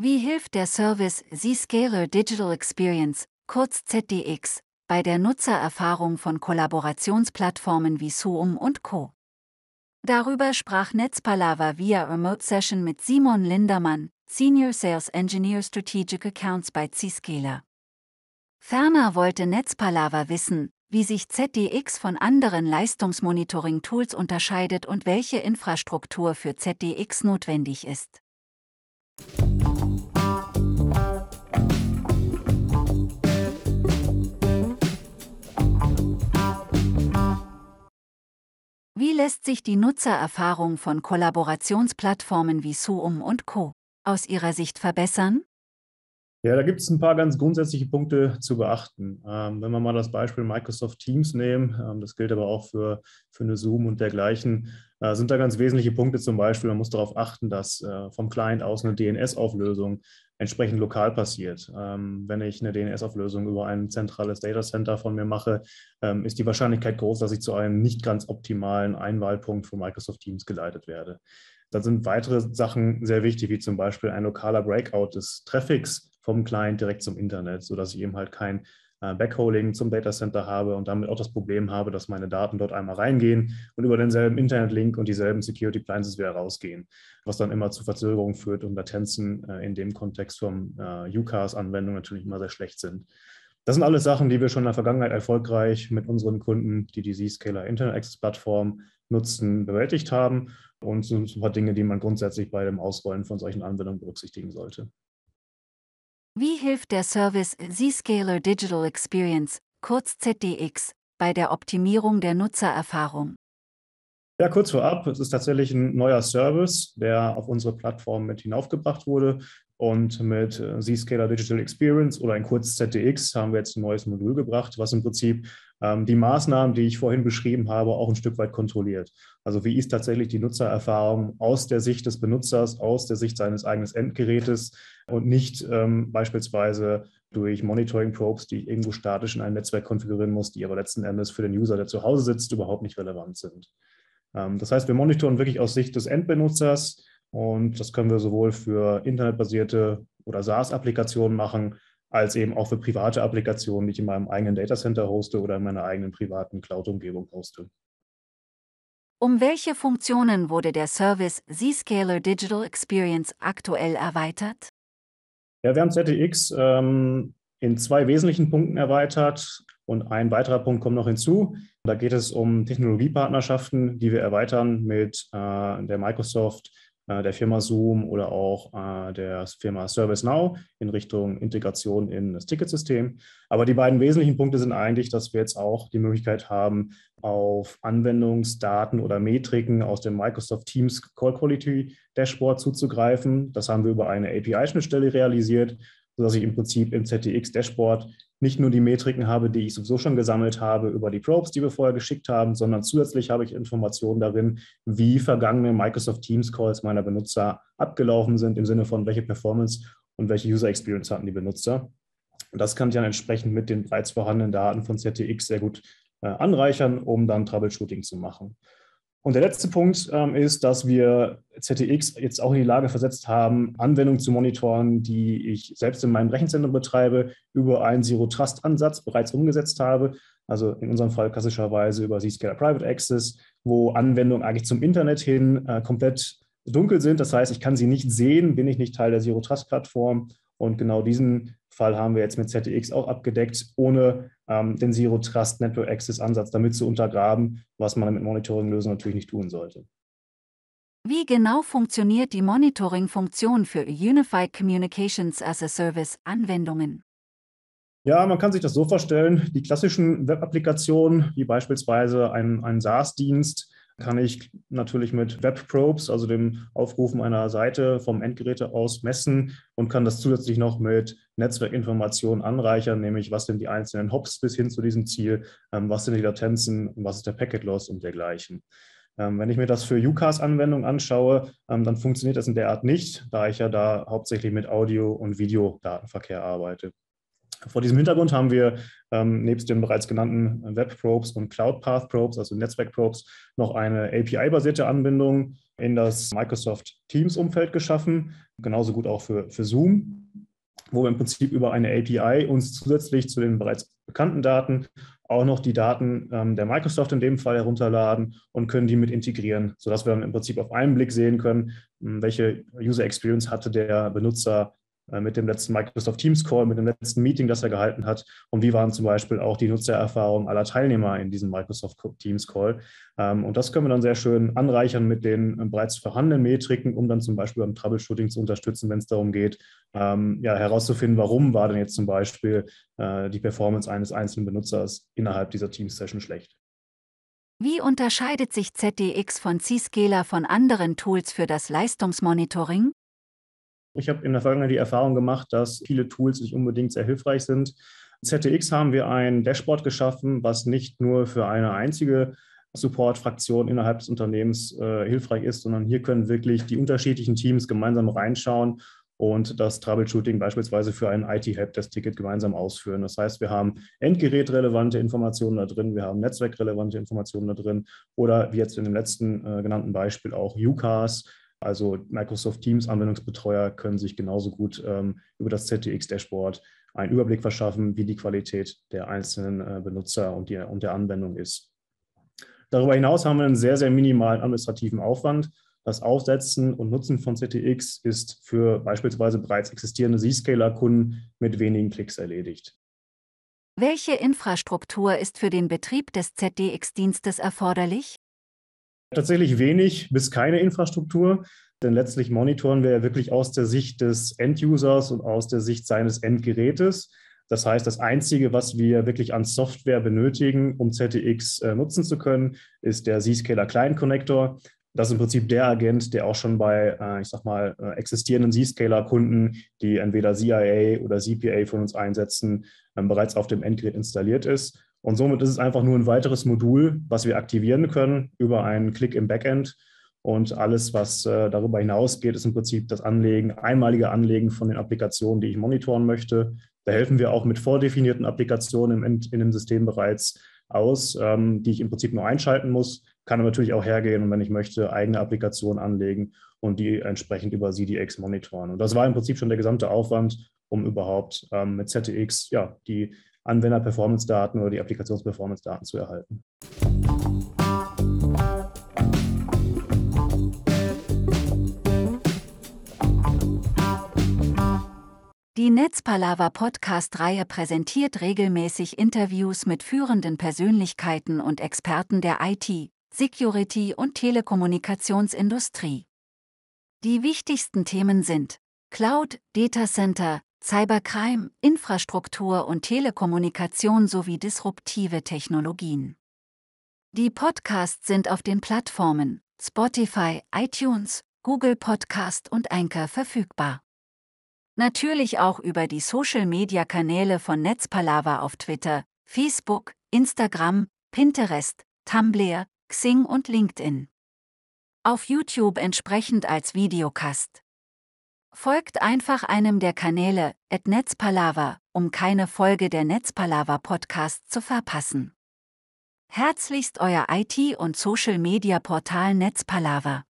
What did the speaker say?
Wie hilft der Service Zscaler Digital Experience, kurz ZDX, bei der Nutzererfahrung von Kollaborationsplattformen wie Zoom und Co. Darüber sprach Netzpalava via Remote Session mit Simon Lindermann, Senior Sales Engineer Strategic Accounts bei Zscaler. Ferner wollte Netzpalava wissen, wie sich ZDX von anderen Leistungsmonitoring-Tools unterscheidet und welche Infrastruktur für ZDX notwendig ist. Lässt sich die Nutzererfahrung von Kollaborationsplattformen wie Zoom und Co. aus Ihrer Sicht verbessern? Ja, da gibt es ein paar ganz grundsätzliche Punkte zu beachten. Ähm, wenn wir mal das Beispiel Microsoft Teams nehmen, ähm, das gilt aber auch für, für eine Zoom und dergleichen, äh, sind da ganz wesentliche Punkte zum Beispiel, man muss darauf achten, dass äh, vom Client aus eine DNS-Auflösung entsprechend lokal passiert. Ähm, wenn ich eine DNS-Auflösung über ein zentrales Data Center von mir mache, ähm, ist die Wahrscheinlichkeit groß, dass ich zu einem nicht ganz optimalen Einwahlpunkt von Microsoft Teams geleitet werde. Da sind weitere Sachen sehr wichtig, wie zum Beispiel ein lokaler Breakout des Traffics vom Client direkt zum Internet, sodass ich eben halt kein äh, Backholing zum Datacenter habe und damit auch das Problem habe, dass meine Daten dort einmal reingehen und über denselben Internetlink und dieselben Security Appliances wieder rausgehen, was dann immer zu Verzögerungen führt und Latenzen äh, in dem Kontext vom äh, UCAS-Anwendung natürlich immer sehr schlecht sind. Das sind alles Sachen, die wir schon in der Vergangenheit erfolgreich mit unseren Kunden, die die Zscaler Internet Access Plattform nutzen, bewältigt haben und so ein paar Dinge, die man grundsätzlich bei dem Ausrollen von solchen Anwendungen berücksichtigen sollte. Wie hilft der Service Zscaler Digital Experience, kurz ZDX, bei der Optimierung der Nutzererfahrung? Ja, kurz vorab, es ist tatsächlich ein neuer Service, der auf unsere Plattform mit hinaufgebracht wurde. Und mit äh, Zscaler Digital Experience oder in kurz ZDX haben wir jetzt ein neues Modul gebracht, was im Prinzip die Maßnahmen, die ich vorhin beschrieben habe, auch ein Stück weit kontrolliert. Also wie ist tatsächlich die Nutzererfahrung aus der Sicht des Benutzers, aus der Sicht seines eigenen Endgerätes und nicht ähm, beispielsweise durch Monitoring-Probes, die ich irgendwo statisch in einem Netzwerk konfigurieren muss, die aber letzten Endes für den User, der zu Hause sitzt, überhaupt nicht relevant sind. Ähm, das heißt, wir monitoren wirklich aus Sicht des Endbenutzers, und das können wir sowohl für internetbasierte oder SaaS-Applikationen machen, als eben auch für private Applikationen, die ich in meinem eigenen Datacenter hoste oder in meiner eigenen privaten Cloud-Umgebung hoste. Um welche Funktionen wurde der Service Zscaler Digital Experience aktuell erweitert? Ja, wir haben ZDX ähm, in zwei wesentlichen Punkten erweitert und ein weiterer Punkt kommt noch hinzu. Da geht es um Technologiepartnerschaften, die wir erweitern mit äh, der Microsoft der Firma Zoom oder auch äh, der Firma ServiceNow in Richtung Integration in das Ticketsystem. Aber die beiden wesentlichen Punkte sind eigentlich, dass wir jetzt auch die Möglichkeit haben, auf Anwendungsdaten oder Metriken aus dem Microsoft Teams Call Quality Dashboard zuzugreifen. Das haben wir über eine API-Schnittstelle realisiert, sodass ich im Prinzip im ZTX Dashboard nicht nur die Metriken habe, die ich sowieso schon gesammelt habe über die Probes, die wir vorher geschickt haben, sondern zusätzlich habe ich Informationen darin, wie vergangene Microsoft Teams Calls meiner Benutzer abgelaufen sind, im Sinne von welche Performance und welche User Experience hatten die Benutzer. Und das kann ich dann entsprechend mit den bereits vorhandenen Daten von ZTX sehr gut äh, anreichern, um dann Troubleshooting zu machen. Und der letzte Punkt ähm, ist, dass wir ZTX jetzt auch in die Lage versetzt haben, Anwendungen zu monitoren, die ich selbst in meinem Rechenzentrum betreibe, über einen Zero-Trust-Ansatz bereits umgesetzt habe. Also in unserem Fall klassischerweise über Zscaler Private Access, wo Anwendungen eigentlich zum Internet hin äh, komplett dunkel sind. Das heißt, ich kann sie nicht sehen, bin ich nicht Teil der Zero-Trust-Plattform. Und genau diesen Fall haben wir jetzt mit ZTX auch abgedeckt, ohne ähm, den Zero Trust Network Access Ansatz damit zu untergraben, was man mit Monitoring-Lösungen natürlich nicht tun sollte. Wie genau funktioniert die Monitoring-Funktion für Unified Communications as a Service Anwendungen? Ja, man kann sich das so vorstellen, die klassischen Web-Applikationen, wie beispielsweise ein, ein SaaS-Dienst, kann ich natürlich mit Webprobes, also dem Aufrufen einer Seite vom Endgeräte aus messen und kann das zusätzlich noch mit Netzwerkinformationen anreichern, nämlich was sind die einzelnen Hops bis hin zu diesem Ziel, ähm, was sind die Latenzen, was ist der Packet Loss und dergleichen. Ähm, wenn ich mir das für UCAS-Anwendungen anschaue, ähm, dann funktioniert das in der Art nicht, da ich ja da hauptsächlich mit Audio- und Videodatenverkehr arbeite. Vor diesem Hintergrund haben wir ähm, nebst den bereits genannten Web-Probes und Cloud-Path-Probes, also Netzwerk-Probes, noch eine API-basierte Anbindung, in das Microsoft Teams-Umfeld geschaffen, genauso gut auch für, für Zoom, wo wir im Prinzip über eine API uns zusätzlich zu den bereits bekannten Daten auch noch die Daten ähm, der Microsoft in dem Fall herunterladen und können die mit integrieren, sodass wir dann im Prinzip auf einen Blick sehen können, welche User Experience hatte der Benutzer mit dem letzten Microsoft Teams Call, mit dem letzten Meeting, das er gehalten hat und wie waren zum Beispiel auch die Nutzererfahrungen aller Teilnehmer in diesem Microsoft Teams Call. Ähm, und das können wir dann sehr schön anreichern mit den äh, bereits vorhandenen Metriken, um dann zum Beispiel beim Troubleshooting zu unterstützen, wenn es darum geht, ähm, ja, herauszufinden, warum war denn jetzt zum Beispiel äh, die Performance eines einzelnen Benutzers innerhalb dieser Teams-Session schlecht. Wie unterscheidet sich ZDX von Zscaler von anderen Tools für das Leistungsmonitoring? Ich habe in der Vergangenheit die Erfahrung gemacht, dass viele Tools nicht unbedingt sehr hilfreich sind. ZTX haben wir ein Dashboard geschaffen, was nicht nur für eine einzige Support-Fraktion innerhalb des Unternehmens äh, hilfreich ist, sondern hier können wirklich die unterschiedlichen Teams gemeinsam reinschauen und das Troubleshooting beispielsweise für ein IT-Helpdesk-Ticket gemeinsam ausführen. Das heißt, wir haben endgerätrelevante Informationen da drin, wir haben netzwerkrelevante Informationen da drin oder wie jetzt in dem letzten äh, genannten Beispiel auch UCAS, also Microsoft Teams Anwendungsbetreuer können sich genauso gut ähm, über das ZTX-Dashboard einen Überblick verschaffen, wie die Qualität der einzelnen äh, Benutzer und, die, und der Anwendung ist. Darüber hinaus haben wir einen sehr, sehr minimalen administrativen Aufwand. Das Aufsetzen und Nutzen von ZTX ist für beispielsweise bereits existierende Zscaler-Kunden mit wenigen Klicks erledigt. Welche Infrastruktur ist für den Betrieb des ZDX-Dienstes erforderlich? Tatsächlich wenig bis keine Infrastruktur, denn letztlich monitoren wir ja wirklich aus der Sicht des End-Users und aus der Sicht seines Endgerätes. Das heißt, das Einzige, was wir wirklich an Software benötigen, um ZTX äh, nutzen zu können, ist der Zscaler Client Connector. Das ist im Prinzip der Agent, der auch schon bei, äh, ich sag mal, äh, existierenden Zscaler-Kunden, die entweder CIA oder CPA von uns einsetzen, ähm, bereits auf dem Endgerät installiert ist. Und somit ist es einfach nur ein weiteres Modul, was wir aktivieren können über einen Klick im Backend. Und alles, was äh, darüber hinausgeht, ist im Prinzip das Anlegen, einmalige Anlegen von den Applikationen, die ich monitoren möchte. Da helfen wir auch mit vordefinierten Applikationen im, in dem System bereits aus, ähm, die ich im Prinzip nur einschalten muss. Kann aber natürlich auch hergehen und wenn ich möchte, eigene Applikationen anlegen und die entsprechend über CDX monitoren. Und das war im Prinzip schon der gesamte Aufwand, um überhaupt ähm, mit ZTX ja, die Anwender-Performance-Daten oder die Applikations-Performance-Daten zu erhalten. Die Netzpalava Podcast-Reihe präsentiert regelmäßig Interviews mit führenden Persönlichkeiten und Experten der IT, Security und Telekommunikationsindustrie. Die wichtigsten Themen sind Cloud, Data Center, Cybercrime, Infrastruktur und Telekommunikation sowie disruptive Technologien. Die Podcasts sind auf den Plattformen Spotify, iTunes, Google Podcast und Anchor verfügbar. Natürlich auch über die Social-Media-Kanäle von Netzpalava auf Twitter, Facebook, Instagram, Pinterest, Tumblr, Xing und LinkedIn. Auf YouTube entsprechend als Videocast. Folgt einfach einem der Kanäle, at Netzpalava, um keine Folge der Netzpalava Podcast zu verpassen. Herzlichst euer IT- und Social-Media-Portal Netzpalava.